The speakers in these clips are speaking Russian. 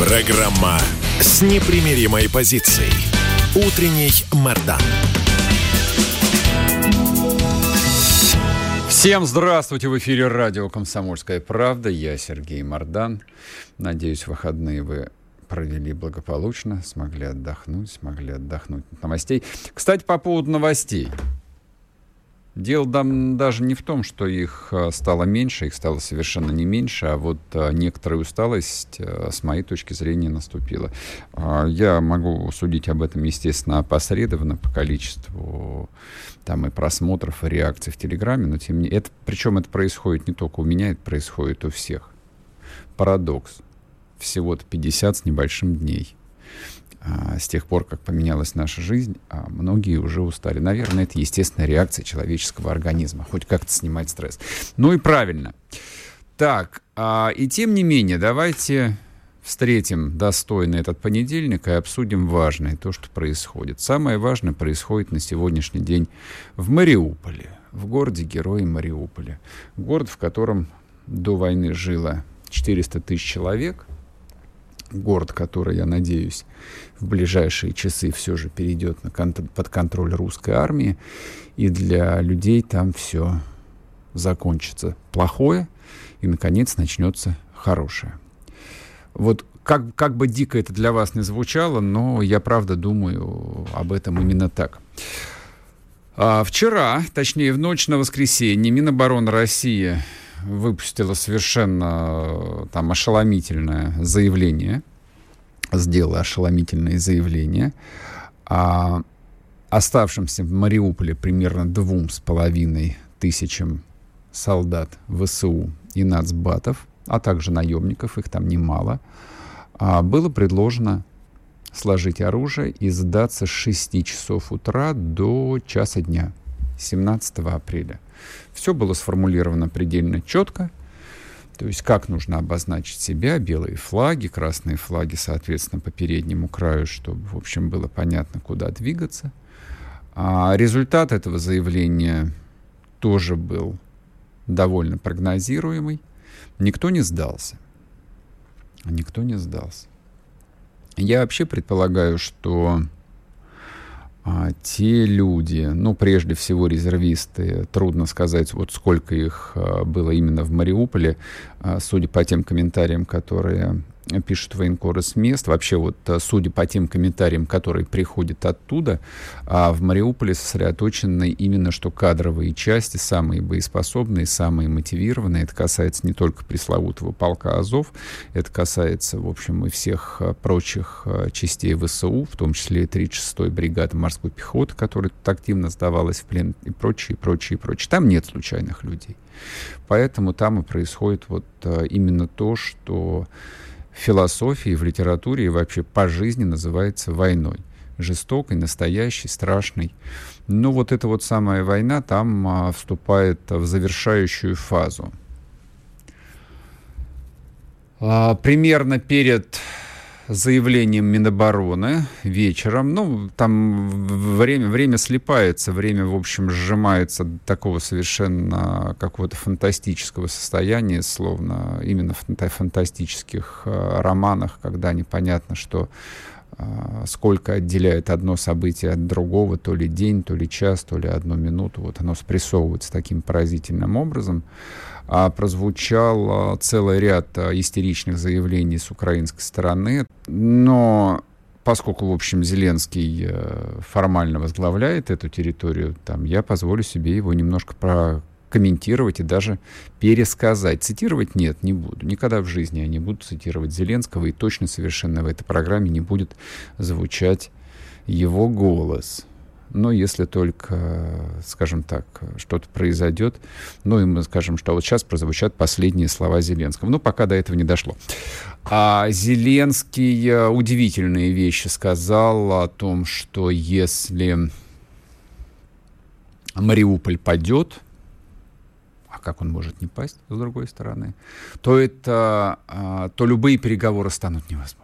Программа с непримиримой позицией. Утренний Мордан. Всем здравствуйте! В эфире радио «Комсомольская правда». Я Сергей Мордан. Надеюсь, выходные вы провели благополучно, смогли отдохнуть, смогли отдохнуть от новостей. Кстати, по поводу новостей. Дело там даже не в том, что их а, стало меньше, их стало совершенно не меньше, а вот а, некоторая усталость, а, с моей точки зрения, наступила. Я могу судить об этом, естественно, опосредованно по количеству там и просмотров, и реакций в Телеграме, но тем не менее, это, причем это происходит не только у меня, это происходит у всех. Парадокс. Всего-то 50 с небольшим дней а, с тех пор, как поменялась наша жизнь, а многие уже устали. Наверное, это естественная реакция человеческого организма, хоть как-то снимать стресс. Ну и правильно. Так, а, и тем не менее, давайте встретим достойно этот понедельник и обсудим важное, то, что происходит. Самое важное происходит на сегодняшний день в Мариуполе, в городе Герои Мариуполя. Город, в котором до войны жило 400 тысяч человек – город, который, я надеюсь, в ближайшие часы все же перейдет на кон- под контроль русской армии, и для людей там все закончится плохое, и, наконец, начнется хорошее. Вот как, как бы дико это для вас не звучало, но я правда думаю об этом именно так. А вчера, точнее в ночь на воскресенье, Минобороны России выпустила совершенно там ошеломительное заявление, сделала ошеломительное заявление о оставшимся в Мариуполе примерно двум с половиной тысячам солдат ВСУ и нацбатов, а также наемников, их там немало, а было предложено сложить оружие и сдаться с 6 часов утра до часа дня, 17 апреля. Все было сформулировано предельно четко. То есть как нужно обозначить себя, белые флаги, красные флаги, соответственно, по переднему краю, чтобы, в общем, было понятно, куда двигаться. А результат этого заявления тоже был довольно прогнозируемый. Никто не сдался. Никто не сдался. Я вообще предполагаю, что а, те люди, ну, прежде всего резервисты, трудно сказать, вот сколько их а, было именно в Мариуполе, а, судя по тем комментариям, которые пишут военкоры с мест. Вообще вот, э, судя по тем комментариям, которые приходят оттуда, а в Мариуполе сосредоточены именно что кадровые части, самые боеспособные, самые мотивированные. Это касается не только пресловутого полка Азов, это касается, в общем, и всех э, прочих э, частей ВСУ, в том числе и 36-й бригады морской пехоты, которая тут активно сдавалась в плен, и прочее, прочее, прочее. Там нет случайных людей. Поэтому там и происходит вот именно то, что философии, в литературе и вообще по жизни называется войной. Жестокой, настоящей, страшной. Но вот эта вот самая война там а, вступает в завершающую фазу. А, примерно перед заявлением Минобороны вечером. Ну, там время, время слипается, время, в общем, сжимается до такого совершенно какого-то фантастического состояния, словно именно в фантастических э, романах, когда непонятно, что сколько отделяет одно событие от другого, то ли день, то ли час, то ли одну минуту. Вот оно спрессовывается таким поразительным образом а, прозвучал а, целый ряд а, истеричных заявлений с украинской стороны, но поскольку, в общем, Зеленский э, формально возглавляет эту территорию, там, я позволю себе его немножко прокомментировать и даже пересказать. Цитировать нет, не буду. Никогда в жизни я не буду цитировать Зеленского, и точно совершенно в этой программе не будет звучать его голос. но если только, скажем так, что-то произойдет, ну и мы скажем, что вот сейчас прозвучат последние слова Зеленского. Ну, пока до этого не дошло. А Зеленский э, удивительные вещи сказал о том, что если Мариуполь падет, как он может не пасть, с другой стороны, то, это, а, то любые переговоры станут невозможными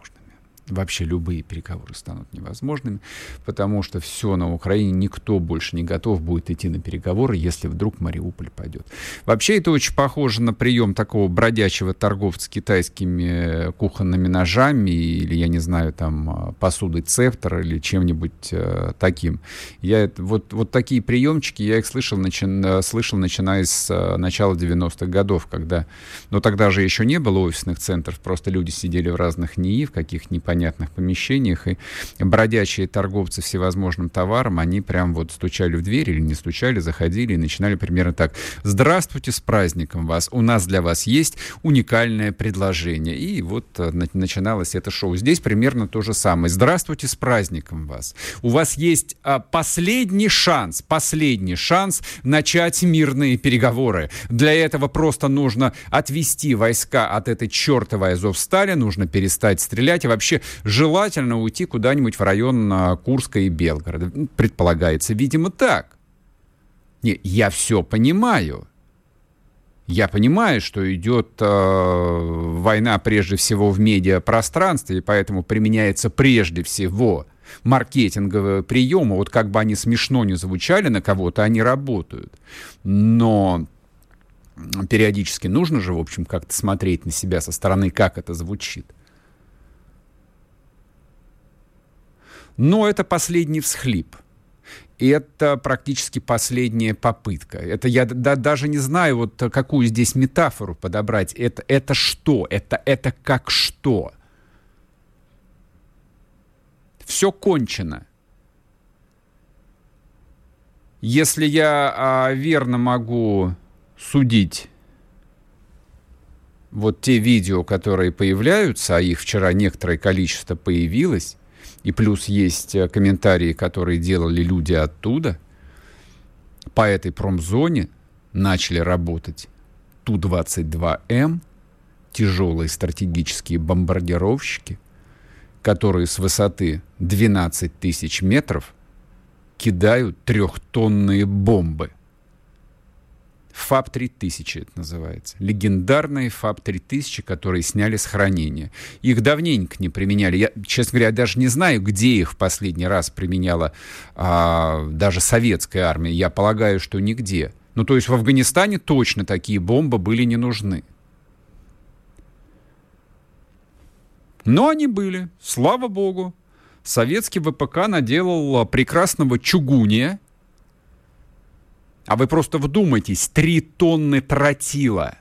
вообще любые переговоры станут невозможными, потому что все на Украине, никто больше не готов будет идти на переговоры, если вдруг Мариуполь пойдет. Вообще это очень похоже на прием такого бродячего торговца китайскими кухонными ножами или, я не знаю, там, посудой цептор или чем-нибудь э, таким. Я, вот, вот такие приемчики, я их слышал, начи, слышал начиная с э, начала 90-х годов, когда, ну тогда же еще не было офисных центров, просто люди сидели в разных НИИ, в каких непонятных непонятных помещениях, и бродячие торговцы всевозможным товаром, они прям вот стучали в дверь или не стучали, заходили и начинали примерно так. «Здравствуйте, с праздником вас! У нас для вас есть уникальное предложение». И вот э, начиналось это шоу. Здесь примерно то же самое. «Здравствуйте, с праздником вас! У вас есть а, последний шанс, последний шанс начать мирные переговоры. Для этого просто нужно отвести войска от этой чертовой Азовстали, нужно перестать стрелять и вообще желательно уйти куда-нибудь в район а, Курска и Белгорода. Предполагается, видимо, так. Не, я все понимаю. Я понимаю, что идет э, война прежде всего в медиапространстве, и поэтому применяется прежде всего маркетинговые приемы. Вот как бы они смешно не звучали на кого-то, они работают. Но периодически нужно же, в общем, как-то смотреть на себя со стороны, как это звучит. Но это последний всхлип. Это практически последняя попытка. Это я да, даже не знаю, вот какую здесь метафору подобрать. Это, это что? Это, это как что? Все кончено. Если я а, верно могу судить вот те видео, которые появляются, а их вчера некоторое количество появилось, и плюс есть э, комментарии, которые делали люди оттуда, по этой промзоне начали работать Ту-22М, тяжелые стратегические бомбардировщики, которые с высоты 12 тысяч метров кидают трехтонные бомбы. ФАБ-3000 это называется. Легендарные ФАБ-3000, которые сняли с хранения. Их давненько не применяли. Я, честно говоря, даже не знаю, где их в последний раз применяла а, даже советская армия. Я полагаю, что нигде. Ну, то есть в Афганистане точно такие бомбы были не нужны. Но они были, слава богу. Советский ВПК наделал прекрасного чугуния, а вы просто вдумайтесь, три тонны тротила.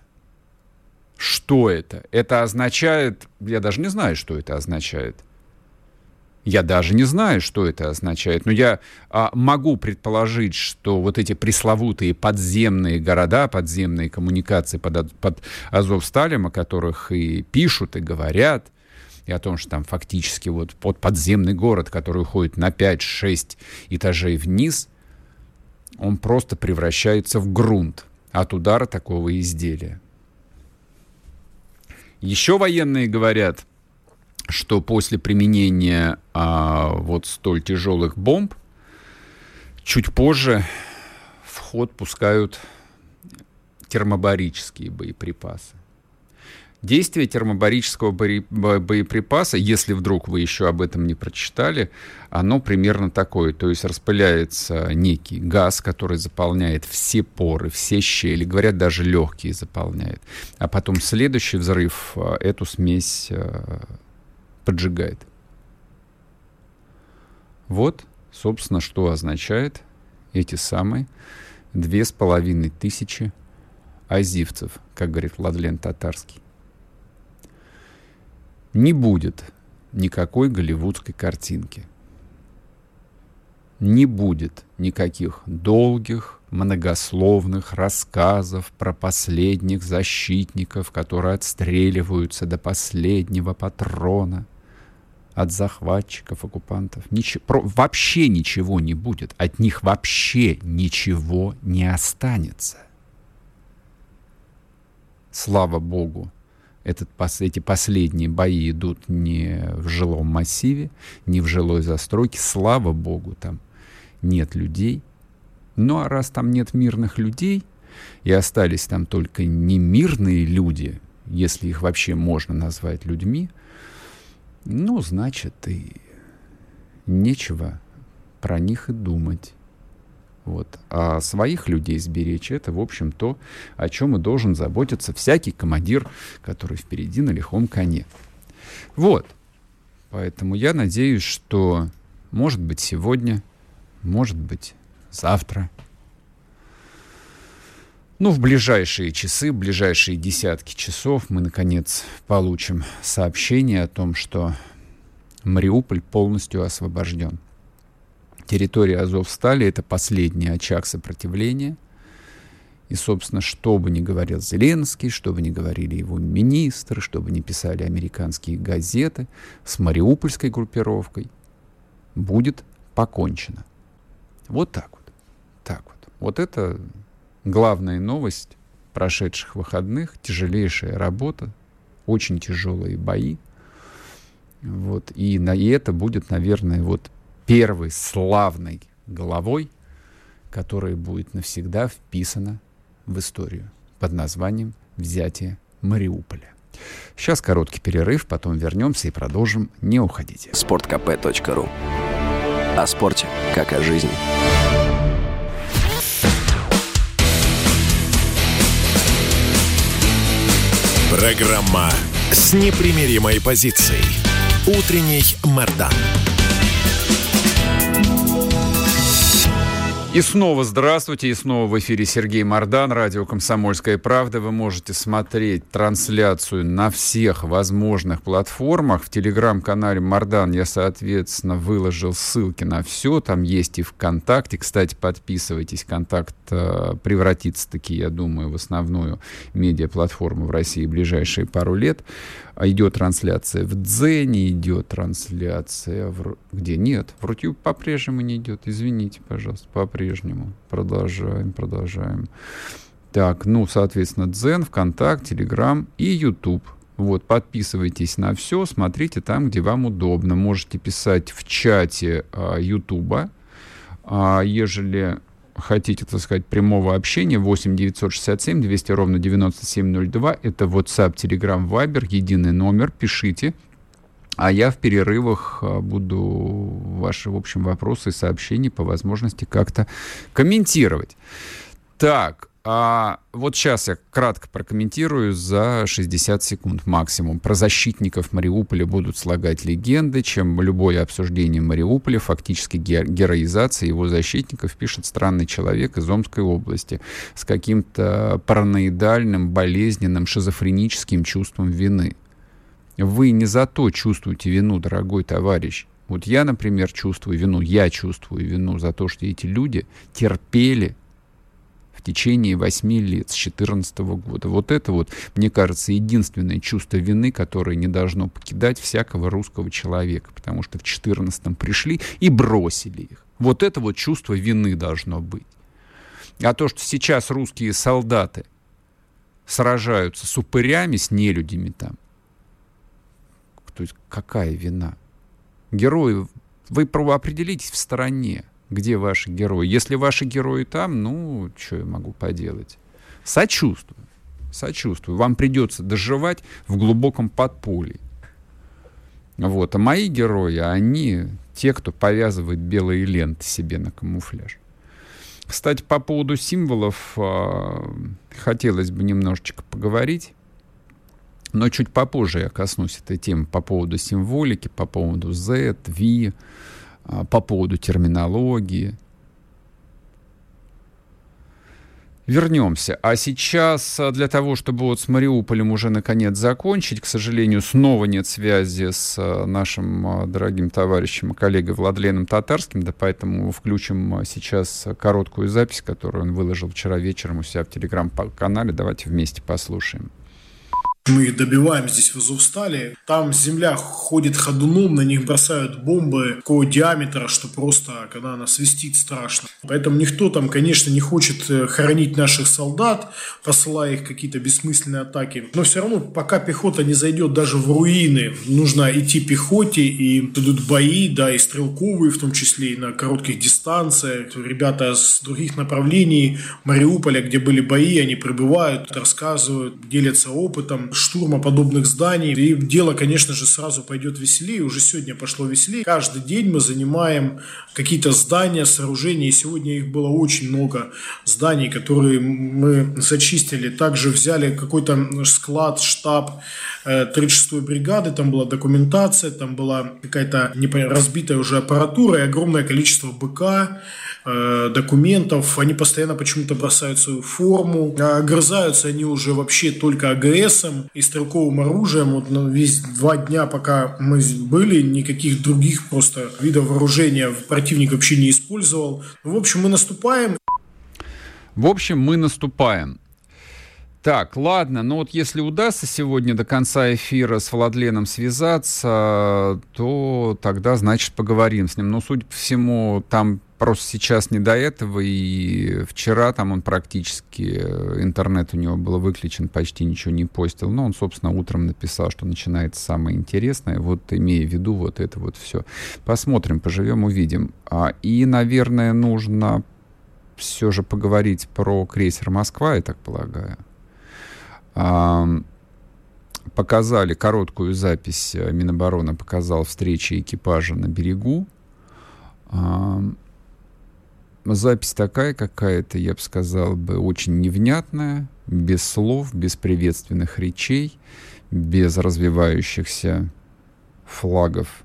Что это? Это означает... Я даже не знаю, что это означает. Я даже не знаю, что это означает. Но я а, могу предположить, что вот эти пресловутые подземные города, подземные коммуникации под, под Азовсталем, о которых и пишут, и говорят, и о том, что там фактически вот под подземный город, который уходит на 5-6 этажей вниз – он просто превращается в грунт от удара такого изделия. Еще военные говорят, что после применения а, вот столь тяжелых бомб чуть позже в ход пускают термобарические боеприпасы. Действие термобарического боеприпаса, если вдруг вы еще об этом не прочитали, оно примерно такое. То есть распыляется некий газ, который заполняет все поры, все щели, говорят, даже легкие заполняет. А потом следующий взрыв э, эту смесь э, поджигает. Вот, собственно, что означает эти самые две с половиной тысячи азивцев, как говорит Владлен Татарский не будет никакой голливудской картинки. Не будет никаких долгих, многословных рассказов про последних защитников, которые отстреливаются до последнего патрона. от захватчиков, оккупантов. Ничего, про, вообще ничего не будет. От них вообще ничего не останется. Слава Богу, этот, эти последние бои идут не в жилом массиве, не в жилой застройке. Слава Богу, там нет людей. Ну а раз там нет мирных людей, и остались там только немирные люди, если их вообще можно назвать людьми, ну, значит, и нечего про них и думать. Вот. А своих людей сберечь — это, в общем, то, о чем и должен заботиться всякий командир, который впереди на лихом коне. Вот. Поэтому я надеюсь, что, может быть, сегодня, может быть, завтра, ну, в ближайшие часы, в ближайшие десятки часов мы, наконец, получим сообщение о том, что Мариуполь полностью освобожден. Территория Азовстали — это последний очаг сопротивления. И, собственно, что бы ни говорил Зеленский, что бы ни говорили его министры, что бы ни писали американские газеты, с мариупольской группировкой будет покончено. Вот так вот. Так вот. Вот это главная новость прошедших выходных. Тяжелейшая работа, очень тяжелые бои. Вот. И, на, и это будет, наверное, вот первой славной головой, которая будет навсегда вписана в историю под названием «Взятие Мариуполя». Сейчас короткий перерыв, потом вернемся и продолжим. Не уходите. sportkp.ru О спорте, как о жизни. Программа с непримиримой позицией. Утренний Мордан. И снова здравствуйте, и снова в эфире Сергей Мордан, радио «Комсомольская правда». Вы можете смотреть трансляцию на всех возможных платформах. В телеграм-канале Мордан я, соответственно, выложил ссылки на все. Там есть и ВКонтакте. Кстати, подписывайтесь. Контакт э, превратится таки, я думаю, в основную медиаплатформу в России в ближайшие пару лет. А идет трансляция в Дзене, идет трансляция в... Где? Нет, в Рутюб по-прежнему не идет. Извините, пожалуйста, по-прежнему. Продолжаем, продолжаем. Так, ну, соответственно, Дзен, ВКонтакт, Телеграм и Ютуб. Вот, подписывайтесь на все, смотрите там, где вам удобно. Можете писать в чате а. А, ежели хотите, так сказать, прямого общения, 8 967 200 ровно 9702, это WhatsApp, Telegram, Viber, единый номер, пишите. А я в перерывах а, буду ваши, в общем, вопросы и сообщения по возможности как-то комментировать. Так, а вот сейчас я кратко прокомментирую за 60 секунд максимум. Про защитников Мариуполя будут слагать легенды, чем любое обсуждение Мариуполя, фактически героизация его защитников, пишет странный человек из Омской области с каким-то параноидальным, болезненным, шизофреническим чувством вины. Вы не за то чувствуете вину, дорогой товарищ. Вот я, например, чувствую вину, я чувствую вину за то, что эти люди терпели течение 8 лет, с 2014 года. Вот это вот, мне кажется, единственное чувство вины, которое не должно покидать всякого русского человека, потому что в 2014 пришли и бросили их. Вот это вот чувство вины должно быть. А то, что сейчас русские солдаты сражаются с упырями, с нелюдями там, то есть какая вина? Герои, вы определитесь в стороне где ваши герои. Если ваши герои там, ну, что я могу поделать? Сочувствую. Сочувствую. Вам придется доживать в глубоком подполье. Вот. А мои герои, они те, кто повязывает белые ленты себе на камуфляж. Кстати, по поводу символов э, хотелось бы немножечко поговорить. Но чуть попозже я коснусь этой темы по поводу символики, по поводу Z, V, а, по поводу терминологии. Вернемся. А сейчас а, для того, чтобы вот с Мариуполем уже наконец закончить, к сожалению, снова нет связи с а, нашим дорогим товарищем и коллегой Владленом Татарским, да поэтому включим сейчас короткую запись, которую он выложил вчера вечером у себя в телеграм-канале. Давайте вместе послушаем. Мы добиваем здесь в Азовстале. Там земля ходит ходуном, на них бросают бомбы такого диаметра, что просто, когда она свистит, страшно. Поэтому никто там, конечно, не хочет э, хоронить наших солдат, посылая их какие-то бессмысленные атаки. Но все равно, пока пехота не зайдет даже в руины, нужно идти пехоте, и идут бои, да, и стрелковые, в том числе и на коротких дистанциях. Ребята с других направлений Мариуполя, где были бои, они прибывают, рассказывают, делятся опытом штурма подобных зданий. И дело, конечно же, сразу пойдет веселее. Уже сегодня пошло веселее. Каждый день мы занимаем какие-то здания, сооружения. И сегодня их было очень много зданий, которые мы зачистили. Также взяли какой-то склад, штаб 36-й э, бригады. Там была документация, там была какая-то разбитая уже аппаратура и огромное количество БК, э, документов. Они постоянно почему-то бросают свою форму. А огрызаются они уже вообще только АГСом и стрелковым оружием. Вот ну, весь два дня, пока мы были, никаких других просто видов вооружения противник вообще не использовал. Ну, в общем, мы наступаем. В общем, мы наступаем. Так, ладно, но вот если удастся сегодня до конца эфира с Владленом связаться, то тогда, значит, поговорим с ним. Но, судя по всему, там просто сейчас не до этого, и вчера там он практически, э, интернет у него был выключен, почти ничего не постил. Но он, собственно, утром написал, что начинается самое интересное, вот имея в виду вот это вот все. Посмотрим, поживем, увидим. А, и, наверное, нужно все же поговорить про крейсер «Москва», я так полагаю показали короткую запись, э, Минобороны показал встречи экипажа на берегу. Запись такая какая-то, я бы сказал, бы очень невнятная, без слов, без приветственных речей, без развивающихся флагов.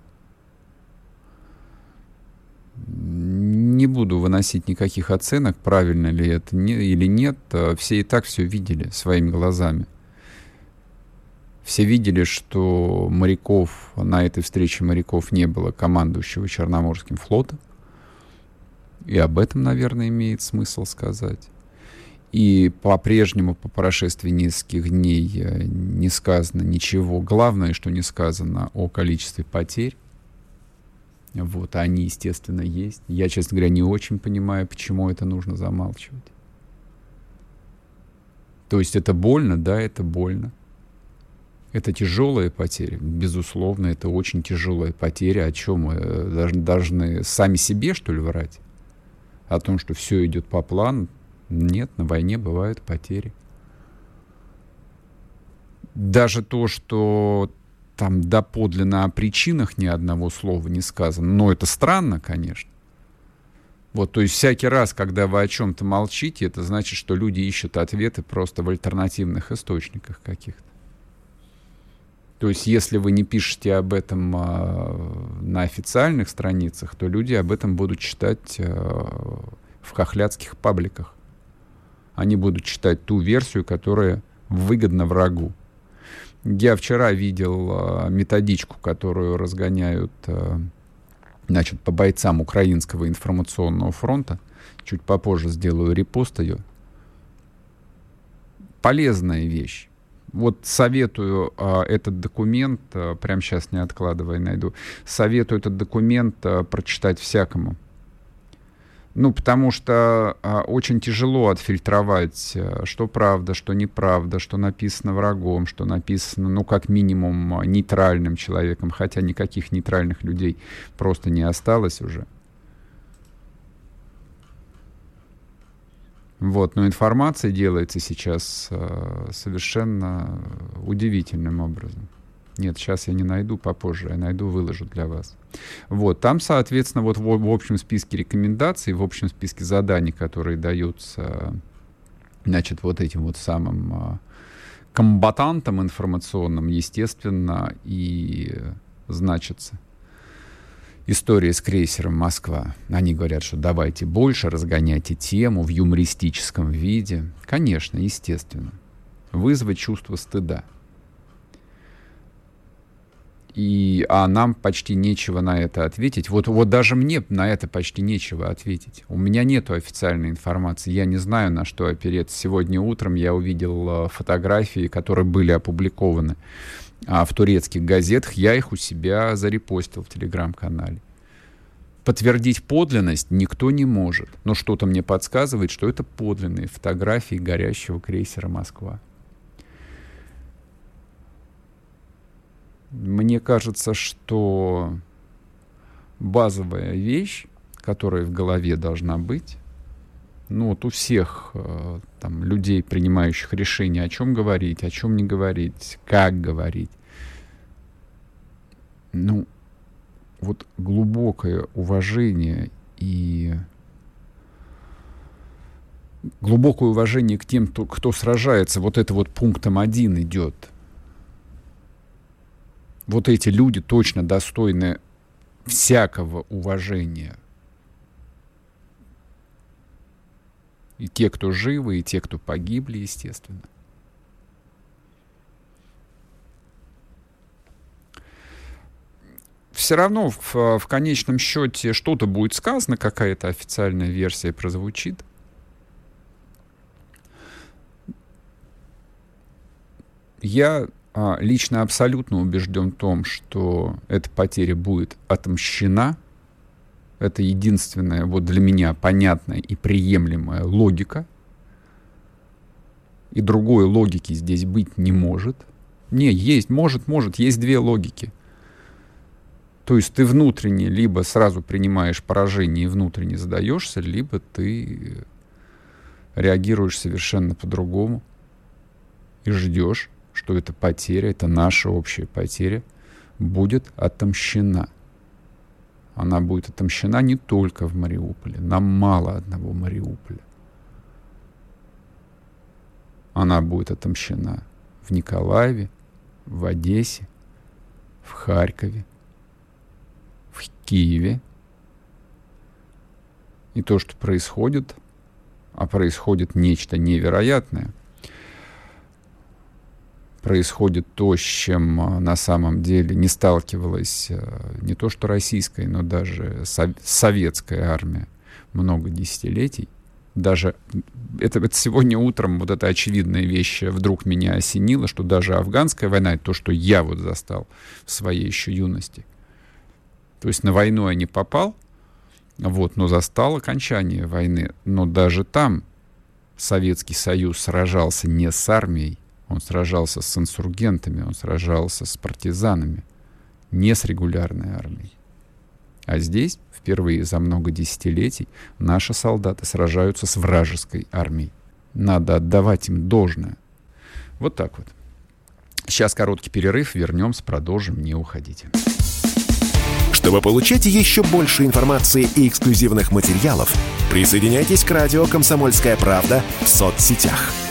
Не буду выносить никаких оценок, правильно ли это или нет. А все и так все видели своими глазами. Все видели, что моряков, на этой встрече моряков не было командующего Черноморским флотом. И об этом, наверное, имеет смысл сказать. И по-прежнему, по прошествии нескольких дней, э, не сказано ничего. Главное, что не сказано о количестве потерь. Вот, они, естественно, есть. Я, честно говоря, не очень понимаю, почему это нужно замалчивать. То есть это больно, да, это больно. Это тяжелая потеря, безусловно, это очень тяжелая потеря. О чем мы э, должны сами себе, что ли, врать? О том, что все идет по плану? Нет, на войне бывают потери. Даже то, что там доподлинно о причинах ни одного слова не сказано, но это странно, конечно. Вот, то есть всякий раз, когда вы о чем-то молчите, это значит, что люди ищут ответы просто в альтернативных источниках каких-то. То есть, если вы не пишете об этом а, на официальных страницах, то люди об этом будут читать а, в хохлядских пабликах. Они будут читать ту версию, которая выгодна врагу. Я вчера видел а, методичку, которую разгоняют а, значит, по бойцам Украинского информационного фронта. Чуть попозже сделаю репост ее. Полезная вещь. Вот советую э, этот документ, э, прямо сейчас не откладывая, найду, советую этот документ э, прочитать всякому. Ну, потому что э, очень тяжело отфильтровать, что правда, что неправда, что написано врагом, что написано, ну, как минимум, нейтральным человеком, хотя никаких нейтральных людей просто не осталось уже. Вот, но информация делается сейчас э, совершенно удивительным образом. Нет, сейчас я не найду, попозже я найду, выложу для вас. Вот, там, соответственно, вот в, в общем списке рекомендаций, в общем списке заданий, которые даются, значит, вот этим вот самым э, комбатантам информационным, естественно, и значится история с крейсером «Москва». Они говорят, что давайте больше, разгоняйте тему в юмористическом виде. Конечно, естественно. Вызвать чувство стыда. И, а нам почти нечего на это ответить. Вот, вот даже мне на это почти нечего ответить. У меня нет официальной информации. Я не знаю, на что опереться. Сегодня утром я увидел э, фотографии, которые были опубликованы а, в турецких газетах. Я их у себя зарепостил в телеграм-канале. Подтвердить подлинность никто не может. Но что-то мне подсказывает, что это подлинные фотографии горящего крейсера «Москва». Мне кажется, что базовая вещь, которая в голове должна быть, ну вот у всех э, там людей, принимающих решения, о чем говорить, о чем не говорить, как говорить, ну вот глубокое уважение и глубокое уважение к тем, кто, кто сражается, вот это вот пунктом один идет – вот эти люди точно достойны всякого уважения. И те, кто живы, и те, кто погибли, естественно. Все равно в, в конечном счете что-то будет сказано, какая-то официальная версия прозвучит. Я а, лично абсолютно убежден в том, что эта потеря будет отомщена. Это единственная вот для меня понятная и приемлемая логика. И другой логики здесь быть не может. Не, есть, может, может, есть две логики. То есть ты внутренне либо сразу принимаешь поражение и внутренне задаешься, либо ты реагируешь совершенно по-другому и ждешь, что эта потеря, это наша общая потеря, будет отомщена. Она будет отомщена не только в Мариуполе. Нам мало одного Мариуполя. Она будет отомщена в Николаеве, в Одессе, в Харькове, в Киеве. И то, что происходит, а происходит нечто невероятное – происходит то, с чем а, на самом деле не сталкивалась а, не то что российская, но даже советская армия много десятилетий. Даже это, это сегодня утром вот эта очевидная вещь вдруг меня осенила, что даже афганская война, это то, что я вот застал в своей еще юности. То есть на войну я не попал, вот, но застал окончание войны. Но даже там Советский Союз сражался не с армией, он сражался с инсургентами, он сражался с партизанами, не с регулярной армией. А здесь, впервые за много десятилетий, наши солдаты сражаются с вражеской армией. Надо отдавать им должное. Вот так вот. Сейчас короткий перерыв, вернемся, продолжим, не уходите. Чтобы получать еще больше информации и эксклюзивных материалов, присоединяйтесь к радио «Комсомольская правда» в соцсетях –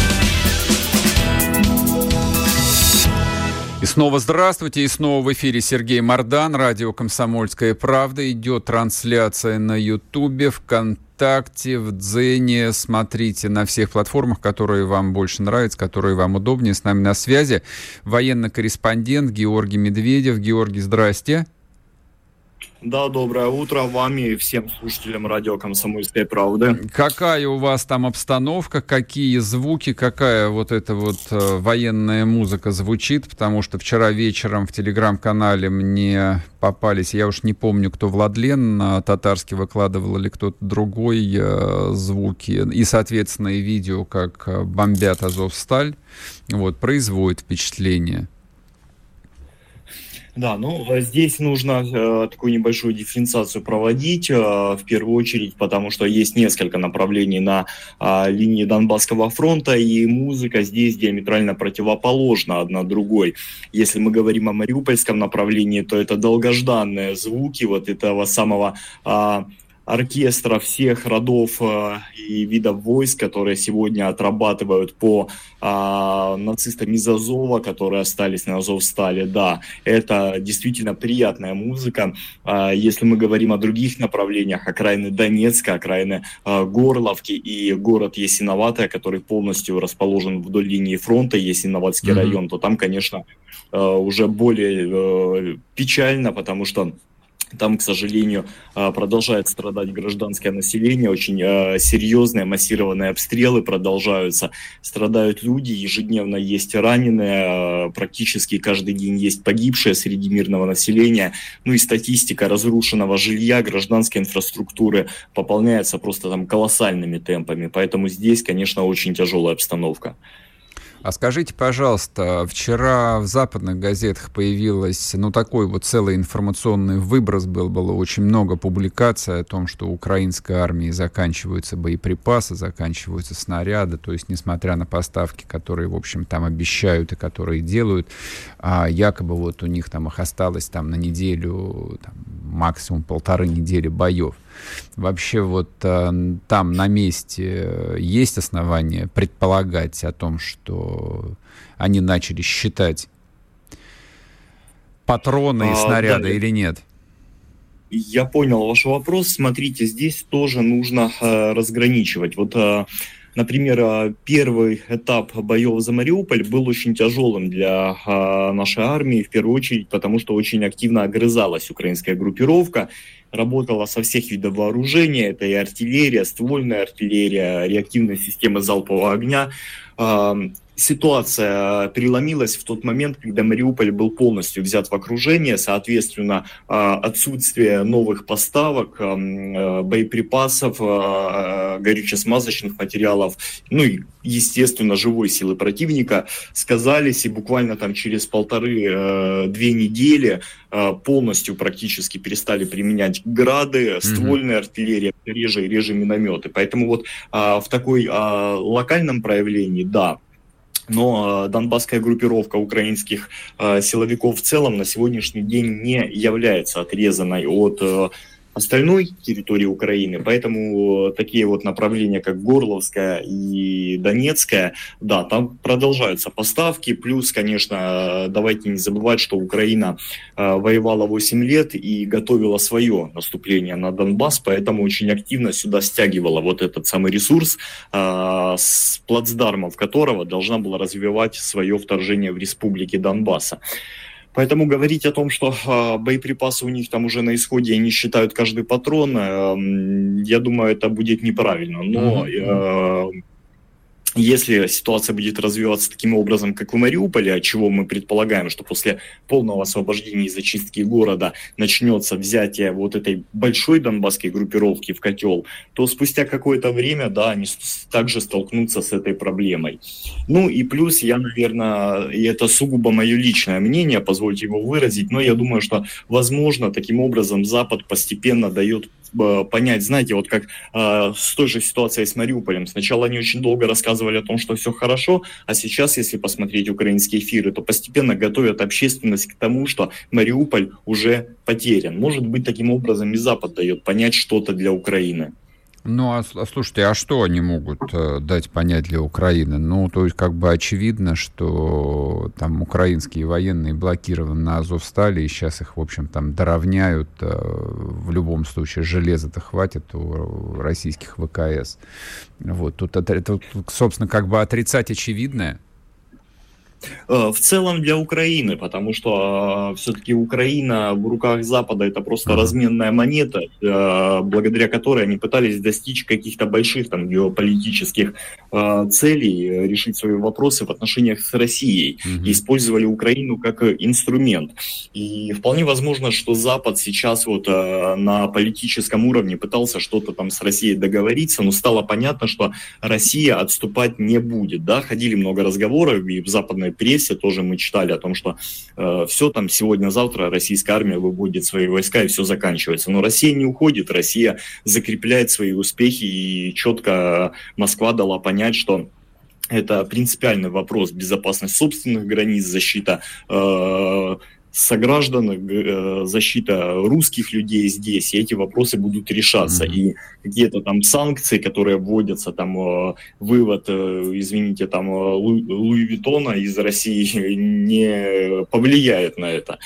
И снова здравствуйте, и снова в эфире Сергей Мордан, радио «Комсомольская правда». Идет трансляция на Ютубе, ВКонтакте, в Дзене. Смотрите на всех платформах, которые вам больше нравятся, которые вам удобнее. С нами на связи военный корреспондент Георгий Медведев. Георгий, здрасте. Да, доброе утро вам и всем слушателям радио «Комсомольской правды». Какая у вас там обстановка, какие звуки, какая вот эта вот э, военная музыка звучит? Потому что вчера вечером в телеграм-канале мне попались, я уж не помню, кто Владлен на татарский выкладывал или кто-то другой э, звуки. И, соответственно, и видео, как э, бомбят Азовсталь, вот, производит впечатление. Да, ну э, здесь нужно э, такую небольшую дифференциацию проводить э, в первую очередь, потому что есть несколько направлений на э, линии Донбасского фронта, и музыка здесь диаметрально противоположна одна другой. Если мы говорим о мариупольском направлении, то это долгожданные звуки вот этого самого э, оркестра всех родов э, и видов войск, которые сегодня отрабатывают по э, нацистам из Азова, которые остались на Азовстале, да, это действительно приятная музыка. Э, если мы говорим о других направлениях, окраины Донецка, окраины э, Горловки и город Ясиноватая, который полностью расположен вдоль линии фронта, Ясиноватский mm-hmm. район, то там, конечно, э, уже более э, печально, потому что там, к сожалению, а, продолжает страдать гражданское население, очень а, серьезные массированные обстрелы продолжаются, страдают люди, ежедневно есть раненые, а, практически каждый день есть погибшие среди мирного населения, ну и статистика разрушенного жилья, гражданской инфраструктуры пополняется просто там колоссальными темпами, поэтому здесь, конечно, очень тяжелая обстановка. А скажите, пожалуйста, вчера в западных газетах появилось, ну, такой вот целый информационный выброс был, было очень много публикаций о том, что украинской армии заканчиваются боеприпасы, заканчиваются снаряды, то есть, несмотря на поставки, которые, в общем, там обещают и которые делают, а якобы вот у них там их осталось там на неделю, там, максимум полторы недели боев. Вообще вот э, там на месте есть основания предполагать о том, что они начали считать патроны и а, снаряды да, или нет? Я понял ваш вопрос. Смотрите, здесь тоже нужно э, разграничивать. Вот э, Например, э, первый этап боев за Мариуполь был очень тяжелым для э, нашей армии, в первую очередь, потому что очень активно огрызалась украинская группировка, работала со всех видов вооружения, это и артиллерия, ствольная артиллерия, реактивные системы залпового огня ситуация переломилась в тот момент, когда Мариуполь был полностью взят в окружение, соответственно, а, отсутствие новых поставок, э, боеприпасов, горюче-смазочных материалов, ну и, естественно, живой силы противника сказались, и буквально там через полторы-две недели полностью практически перестали применять грады, ствольная артиллерия, реже и реже минометы. Поэтому вот в такой локальном проявлении, да, но э, донбасская группировка украинских э, силовиков в целом на сегодняшний день не является отрезанной от э, остальной территории Украины. Поэтому такие вот направления, как Горловская и Донецкая, да, там продолжаются поставки. Плюс, конечно, давайте не забывать, что Украина э, воевала 8 лет и готовила свое наступление на Донбасс, поэтому очень активно сюда стягивала вот этот самый ресурс, э, с плацдармов которого должна была развивать свое вторжение в республики Донбасса. Поэтому говорить о том, что э, боеприпасы у них там уже на исходе, они считают каждый патрон, э, я думаю, это будет неправильно. Но э, если ситуация будет развиваться таким образом, как в Мариуполе, чего мы предполагаем, что после полного освобождения и зачистки города начнется взятие вот этой большой донбасской группировки в котел, то спустя какое-то время, да, они также столкнутся с этой проблемой. Ну и плюс я, наверное, и это сугубо мое личное мнение, позвольте его выразить, но я думаю, что, возможно, таким образом Запад постепенно дает Э, понять, знаете, вот как э, с той же ситуацией с Мариуполем. Сначала они очень долго рассказывали о том, что все хорошо, а сейчас, если посмотреть украинские эфиры, то постепенно готовят общественность к тому, что Мариуполь уже потерян. Может быть, таким образом и Запад дает понять что-то для Украины. Ну, а, а слушайте, а что они могут э, дать понять для Украины? Ну, то есть, как бы очевидно, что там украинские военные блокированы на Азовстале, и сейчас их, в общем, там доравняют. Э, в любом случае, железа-то хватит у российских ВКС. Вот, тут, это, собственно, как бы отрицать очевидное – в целом для Украины, потому что э, все-таки Украина в руках Запада это просто разменная монета, э, благодаря которой они пытались достичь каких-то больших там геополитических целей, решить свои вопросы в отношениях с Россией, mm-hmm. и использовали Украину как инструмент. И вполне возможно, что Запад сейчас вот на политическом уровне пытался что-то там с Россией договориться, но стало понятно, что Россия отступать не будет. Да? Ходили много разговоров и в западной западной прессе тоже мы читали о том, что э, все там сегодня-завтра российская армия выводит свои войска и все заканчивается. Но Россия не уходит, Россия закрепляет свои успехи и четко Москва дала понять, что это принципиальный вопрос безопасность собственных границ, защита э, сограждан, э, защита русских людей здесь, и эти вопросы будут решаться. Mm-hmm. И какие-то там санкции, которые вводятся, там э, вывод, э, извините, там Луи Виттона из России не повлияет на это.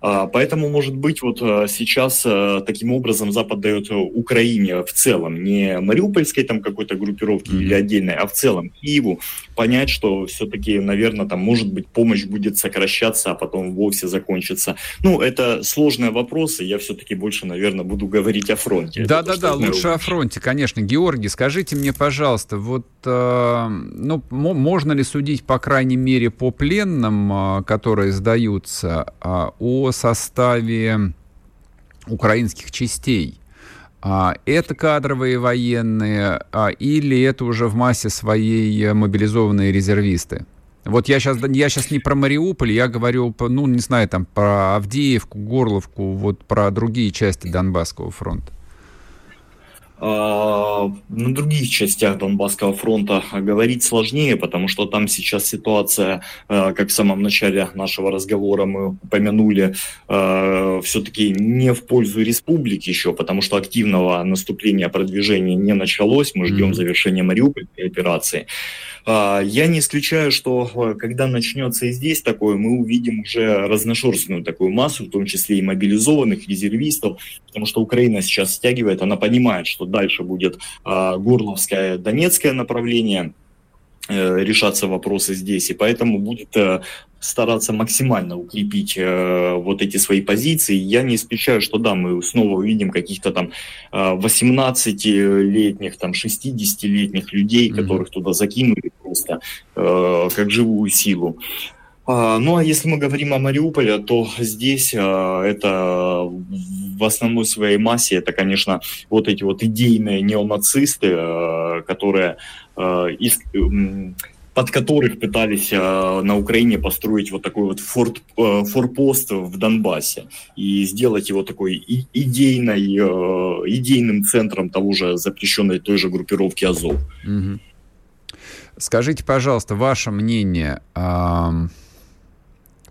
Поэтому, может быть, вот э, сейчас э, таким образом Запад дает Украине в целом, не мариупольской там какой-то группировке mm-hmm. или отдельной, а в целом Киеву понять, что все-таки, наверное, там, может быть, помощь будет сокращаться, а потом вовсе закончится. Ну, это сложные вопросы, я все-таки больше, наверное, буду говорить о фронте. Да-да-да, лучше о фронте, конечно. Георгий, скажите мне, пожалуйста, вот, э, ну, можно ли судить, по крайней мере, по пленным, э, которые сдаются, э, о составе украинских частей. А, это кадровые военные а, или это уже в массе своей мобилизованные резервисты? Вот я сейчас, я сейчас не про Мариуполь, я говорю, ну, не знаю, там, про Авдеевку, Горловку, вот про другие части Донбасского фронта. А, на других частях Донбасского фронта говорить сложнее, потому что там сейчас ситуация, а, как в самом начале нашего разговора мы упомянули, а, все-таки не в пользу республики еще, потому что активного наступления, продвижения не началось. Мы ждем завершения Мариупольской операции. А, я не исключаю, что э, когда начнется и здесь такое, мы увидим уже разношерстную такую массу, в том числе и мобилизованных резервистов, потому что Украина сейчас стягивает, она понимает, что дальше будет а, Горловское, Донецкое направление, э, решаться вопросы здесь, и поэтому будет э, стараться максимально укрепить э, вот эти свои позиции. Я не исключаю, что да, мы снова увидим каких-то там э, 18-летних, там 60-летних людей, mm-hmm. которых туда закинули просто э, как живую силу. А, ну а если мы говорим о Мариуполе, то здесь а, это в основной своей массе это, конечно, вот эти вот идейные неонацисты, а, которые а, из, под которых пытались э, на Украине построить вот такой вот форт, э, форпост в Донбассе и сделать его такой и, идейной, э, идейным центром того же запрещенной той же группировки Азов. Угу. Скажите, пожалуйста, ваше мнение. Э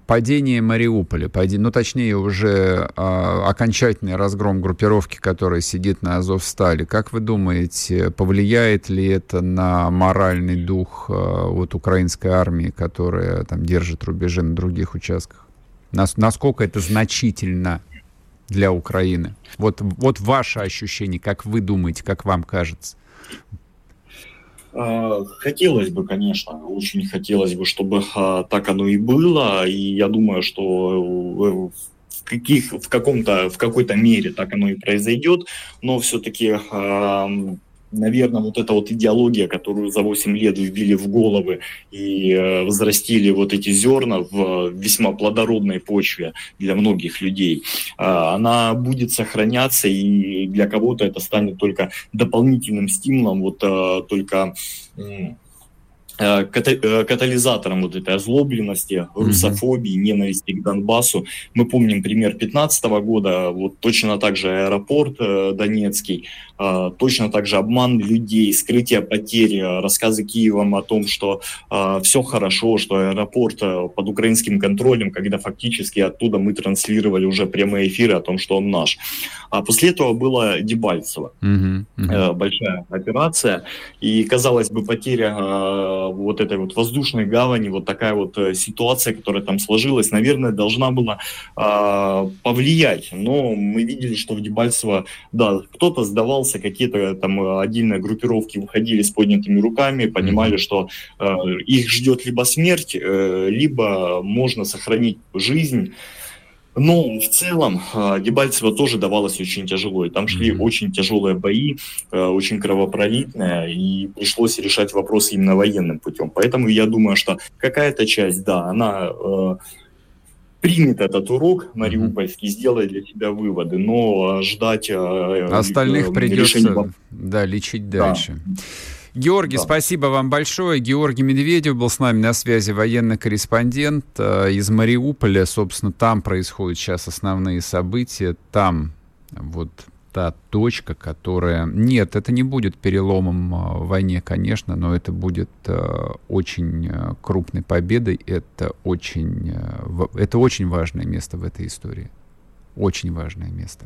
падение Мариуполя, падение, ну, точнее, уже э, окончательный разгром группировки, которая сидит на Азовстале. Как вы думаете, повлияет ли это на моральный дух э, вот украинской армии, которая там держит рубежи на других участках? Нас, насколько это значительно для Украины? Вот, вот ваше ощущение, как вы думаете, как вам кажется? А, хотелось бы, конечно, очень хотелось бы, чтобы а, так оно и было, и я думаю, что э, в, каких, в, каком-то, в какой-то мере так оно и произойдет, но все-таки наверное, вот эта вот идеология, которую за 8 лет вбили в головы и э, возрастили вот эти зерна в весьма плодородной почве для многих людей, э, она будет сохраняться, и для кого-то это станет только дополнительным стимулом, вот э, только... Э, Э, э, катализатором вот этой озлобленности, русофобии, ненависти к Донбассу. Мы помним пример 2015 года, вот точно так же аэропорт э, Донецкий, точно так же обман людей, скрытие потерь, рассказы Киевом о том, что все хорошо, что аэропорт под украинским контролем, когда фактически оттуда мы транслировали уже прямые эфиры о том, что он наш. А после этого было Дебальцево. Uh-huh, uh-huh. Большая операция. И, казалось бы, потеря вот этой вот воздушной гавани, вот такая вот э, ситуация, которая там сложилась, наверное, должна была э, повлиять. Но мы видели, что в Дебальцево, да, кто-то сдавался, какие-то там отдельные группировки выходили с поднятыми руками, понимали, mm-hmm. что э, их ждет либо смерть, э, либо можно сохранить жизнь. Но в целом а, Дебальцево тоже давалось очень тяжело. И там шли mm-hmm. очень тяжелые бои, очень кровопролитные, и пришлось решать вопрос именно военным путем. Поэтому я думаю, что какая-то часть, да, она э, примет этот урок мариупольский, сделает для себя выводы, но ждать остальных э, придется решения... да, лечить дальше. Да. Георгий, да. спасибо вам большое. Георгий Медведев был с нами на связи, военный корреспондент э, из Мариуполя. Собственно, там происходят сейчас основные события. Там вот та точка, которая... Нет, это не будет переломом э, в войне, конечно, но это будет э, очень э, крупной победой. Это очень, это очень важное место в этой истории. Очень важное место.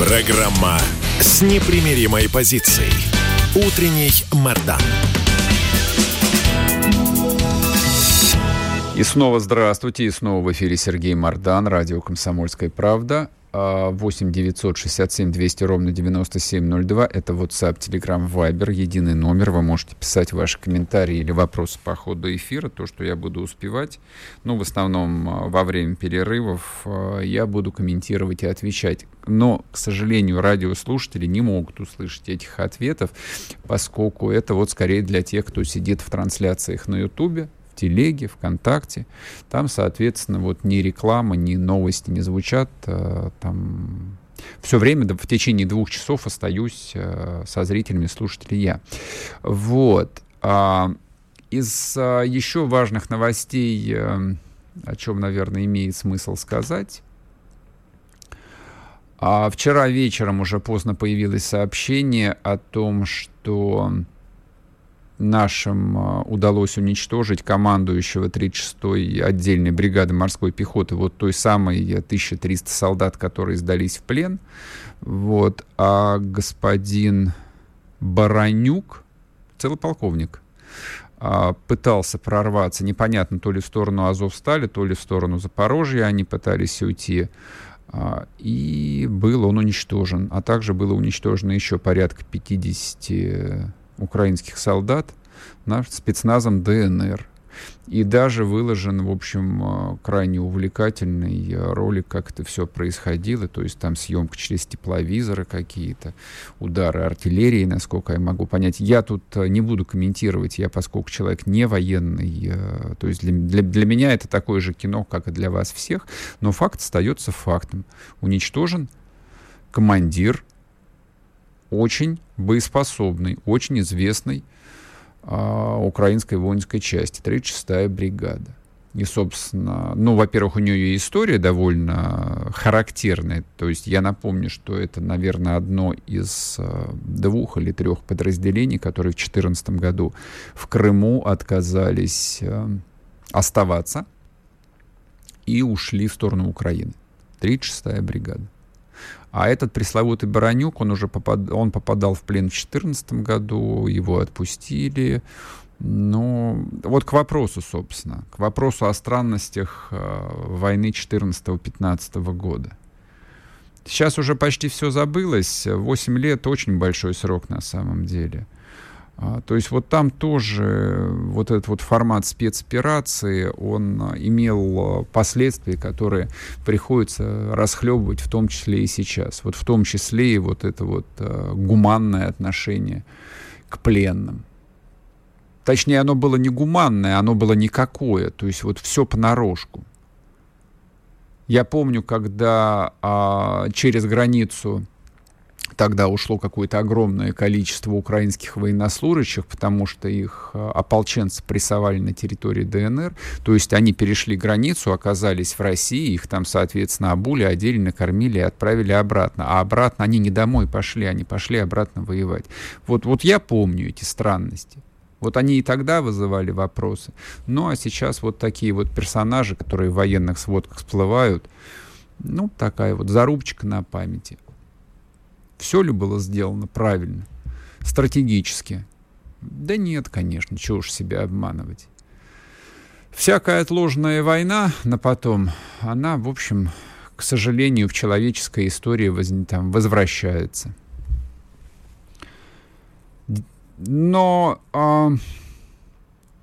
Программа с непримиримой позицией. Утренний Мордан. И снова здравствуйте, и снова в эфире Сергей Мордан, радио «Комсомольская правда». 8 967 200 ровно 9702. Это WhatsApp, Telegram, Viber, единый номер. Вы можете писать ваши комментарии или вопросы по ходу эфира, то, что я буду успевать. Ну, в основном а, во время перерывов а, я буду комментировать и отвечать. Но, к сожалению, радиослушатели не могут услышать этих ответов, поскольку это вот скорее для тех, кто сидит в трансляциях на YouTube, Телеге, ВКонтакте. Там, соответственно, вот ни реклама, ни новости не звучат. Э, там все время, в течение двух часов остаюсь э, со зрителями, слушателями я. Вот. А, из а, еще важных новостей, о чем, наверное, имеет смысл сказать, а вчера вечером уже поздно появилось сообщение о том, что нашим а, удалось уничтожить командующего 36-й отдельной бригады морской пехоты, вот той самой 1300 солдат, которые сдались в плен. Вот. А господин Баранюк, целый полковник, а, пытался прорваться, непонятно, то ли в сторону Азовстали, то ли в сторону Запорожья, они пытались уйти, и был он уничтожен. А также было уничтожено еще порядка 50 украинских солдат наш спецназом ДНР. И даже выложен, в общем, э, крайне увлекательный э, ролик, как это все происходило. То есть там съемка через тепловизоры какие-то, удары артиллерии, насколько я могу понять. Я тут э, не буду комментировать, я поскольку человек не военный. То есть для, для, для меня это такое же кино, как и для вас всех. Но факт остается фактом. Уничтожен командир очень боеспособный, очень известный а, украинской воинской части, 36-я бригада. И, собственно, ну, во-первых, у нее история довольно характерная. То есть я напомню, что это, наверное, одно из э, двух или трех подразделений, которые в 2014 году в Крыму отказались э, оставаться и ушли в сторону Украины. 36-я бригада. А этот пресловутый Баранюк, он уже попад... он попадал в плен в 2014 году, его отпустили. Ну, вот к вопросу, собственно, к вопросу о странностях э, войны 14-15 года. Сейчас уже почти все забылось. 8 лет очень большой срок на самом деле. А, то есть вот там тоже вот этот вот формат спецоперации, он а, имел а, последствия, которые приходится расхлебывать в том числе и сейчас. Вот в том числе и вот это вот гуманное отношение к пленным. Точнее, оно было не гуманное, оно было никакое. То есть вот все понарошку. Я помню, когда а, через границу тогда ушло какое-то огромное количество украинских военнослужащих, потому что их э, ополченцы прессовали на территории ДНР. То есть они перешли границу, оказались в России, их там, соответственно, обули, одели, накормили и отправили обратно. А обратно они не домой пошли, они пошли обратно воевать. Вот, вот я помню эти странности. Вот они и тогда вызывали вопросы. Ну, а сейчас вот такие вот персонажи, которые в военных сводках всплывают, ну, такая вот зарубчика на памяти. Все ли было сделано правильно, стратегически? Да нет, конечно, чего уж себя обманывать. Всякая отложенная война на потом, она, в общем, к сожалению, в человеческой истории воз, там, возвращается. Но э,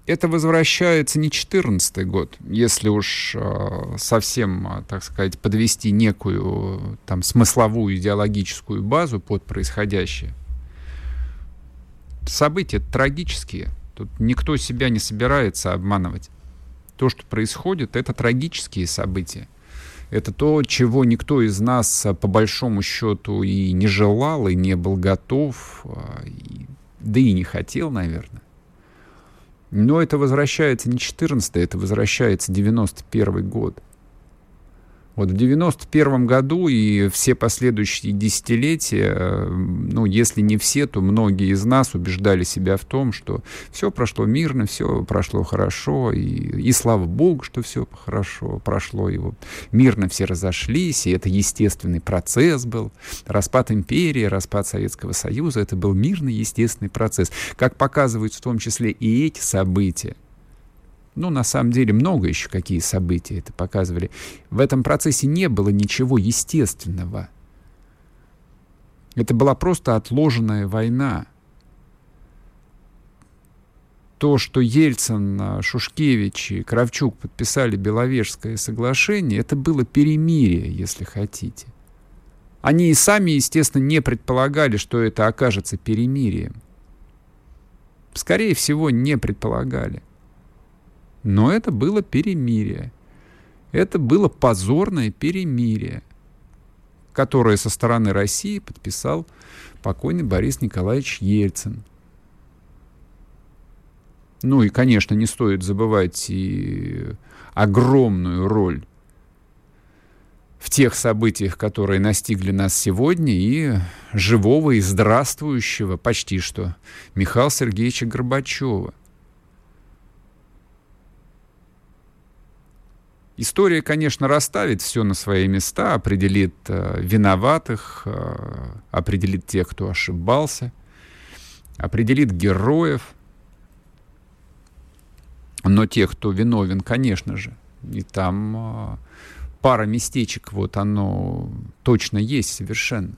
это возвращается не 14 год, если уж э, совсем, так сказать, подвести некую там смысловую идеологическую базу под происходящее. События трагические. Тут никто себя не собирается обманывать. То, что происходит, это трагические события. Это то, чего никто из нас, по большому счету, и не желал, и не был готов, и да и не хотел, наверное. Но это возвращается не 14 это возвращается 91 год. Вот в 91 году и все последующие десятилетия, э, ну, если не все, то многие из нас убеждали себя в том, что все прошло мирно, все прошло хорошо, и, и слава богу, что все хорошо прошло, и вот мирно все разошлись, и это естественный процесс был. Распад империи, распад Советского Союза, это был мирный, естественный процесс. Как показывают в том числе и эти события, ну, на самом деле, много еще какие события это показывали. В этом процессе не было ничего естественного. Это была просто отложенная война. То, что Ельцин, Шушкевич и Кравчук подписали Беловежское соглашение, это было перемирие, если хотите. Они и сами, естественно, не предполагали, что это окажется перемирием. Скорее всего, не предполагали. Но это было перемирие. Это было позорное перемирие, которое со стороны России подписал покойный Борис Николаевич Ельцин. Ну и, конечно, не стоит забывать и огромную роль в тех событиях, которые настигли нас сегодня, и живого и здравствующего почти что Михаила Сергеевича Горбачева – История, конечно, расставит все на свои места, определит э, виноватых, э, определит тех, кто ошибался, определит героев. Но тех, кто виновен, конечно же. И там э, пара местечек, вот оно точно есть совершенно.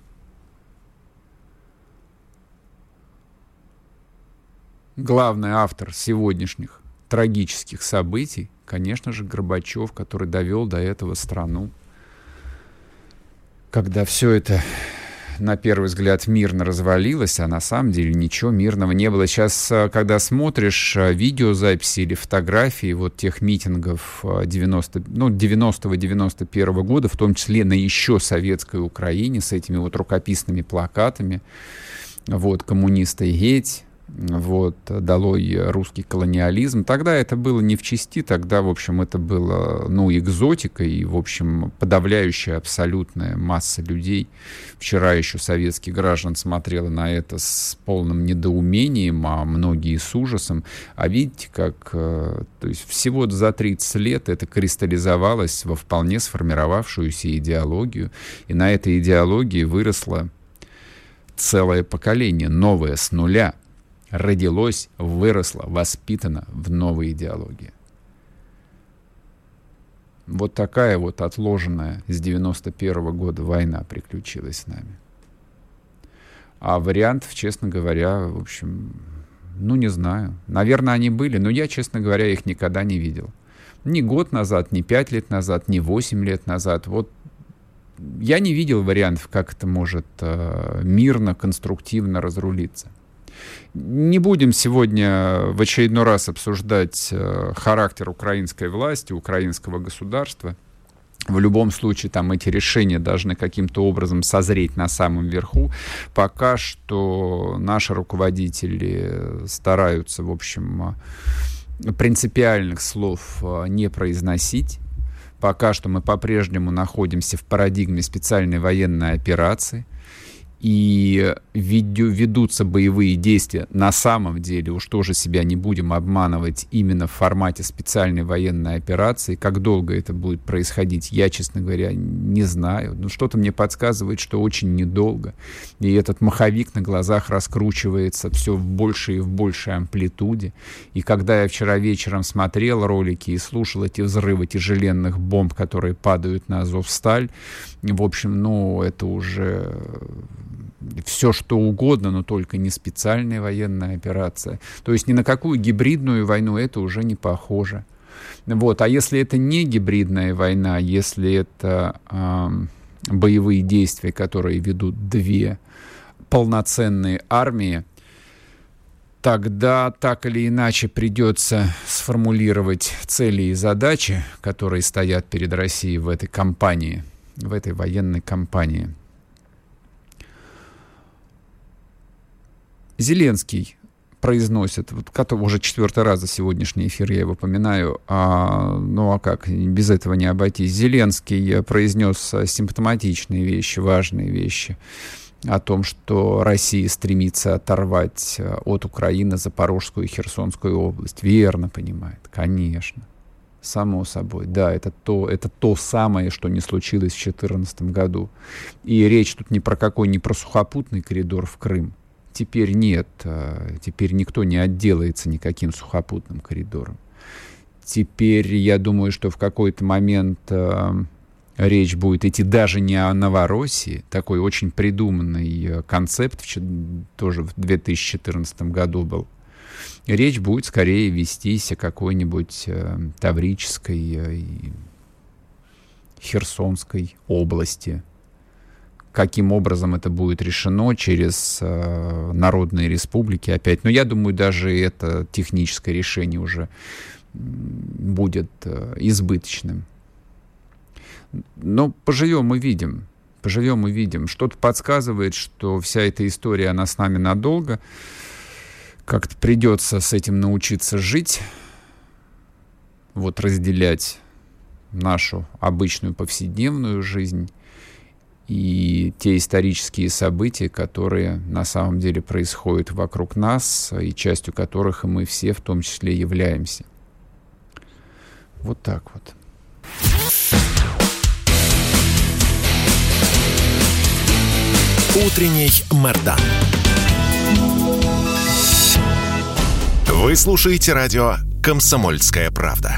Главный автор сегодняшних трагических событий конечно же, Горбачев, который довел до этого страну. Когда все это на первый взгляд мирно развалилось, а на самом деле ничего мирного не было. Сейчас, э, когда смотришь э, видеозаписи или фотографии вот тех митингов 90, э, ну, 90-91 года, в том числе на еще советской Украине, с этими вот рукописными плакатами, вот, коммунисты геть, вот, долой русский колониализм. Тогда это было не в чести, тогда, в общем, это было, ну, экзотика, и, в общем, подавляющая абсолютная масса людей, вчера еще советских граждан смотрела на это с полным недоумением, а многие с ужасом. А видите, как, э, то есть всего за 30 лет это кристаллизовалось во вполне сформировавшуюся идеологию, и на этой идеологии выросло целое поколение, новое, с нуля – родилось, выросло, воспитано в новой идеологии. Вот такая вот отложенная с 91 -го года война приключилась с нами. А вариантов, честно говоря, в общем, ну не знаю. Наверное, они были, но я, честно говоря, их никогда не видел. Ни год назад, ни пять лет назад, ни восемь лет назад. Вот я не видел вариантов, как это может э, мирно, конструктивно разрулиться. Не будем сегодня в очередной раз обсуждать э, характер украинской власти, украинского государства. В любом случае, там эти решения должны каким-то образом созреть на самом верху. Пока что наши руководители стараются, в общем, принципиальных слов э, не произносить. Пока что мы по-прежнему находимся в парадигме специальной военной операции – и ведутся боевые действия, на самом деле, уж тоже себя не будем обманывать, именно в формате специальной военной операции. Как долго это будет происходить, я, честно говоря, не знаю. Но что-то мне подсказывает, что очень недолго. И этот маховик на глазах раскручивается все в большей и в большей амплитуде. И когда я вчера вечером смотрел ролики и слушал эти взрывы тяжеленных бомб, которые падают на Азовсталь, в общем, ну, это уже все что угодно, но только не специальная военная операция. То есть ни на какую гибридную войну это уже не похоже. Вот. А если это не гибридная война, если это э, боевые действия, которые ведут две полноценные армии, тогда так или иначе придется сформулировать цели и задачи, которые стоят перед Россией в этой кампании, в этой военной кампании. Зеленский произносит, вот который уже четвертый раз за сегодняшний эфир я его поминаю, а, ну а как, без этого не обойтись. Зеленский произнес симптоматичные вещи, важные вещи о том, что Россия стремится оторвать от Украины Запорожскую и Херсонскую область. Верно понимает, конечно. Само собой, да, это то, это то самое, что не случилось в 2014 году. И речь тут не про какой, не про сухопутный коридор в Крым, теперь нет, а, теперь никто не отделается никаким сухопутным коридором. Теперь я думаю, что в какой-то момент а, речь будет идти даже не о Новороссии, такой очень придуманный э, концепт, тоже в 2014 году был. Речь будет скорее вестись о какой-нибудь э, Таврической э, Херсонской области, каким образом это будет решено через э, народные республики опять. Но я думаю, даже это техническое решение уже будет э, избыточным. Но поживем и видим. Поживем и видим. Что-то подсказывает, что вся эта история, она с нами надолго. Как-то придется с этим научиться жить. Вот разделять нашу обычную повседневную жизнь и те исторические события, которые на самом деле происходят вокруг нас, и частью которых мы все в том числе являемся. Вот так вот. Утренний Мордан. Вы слушаете радио «Комсомольская правда».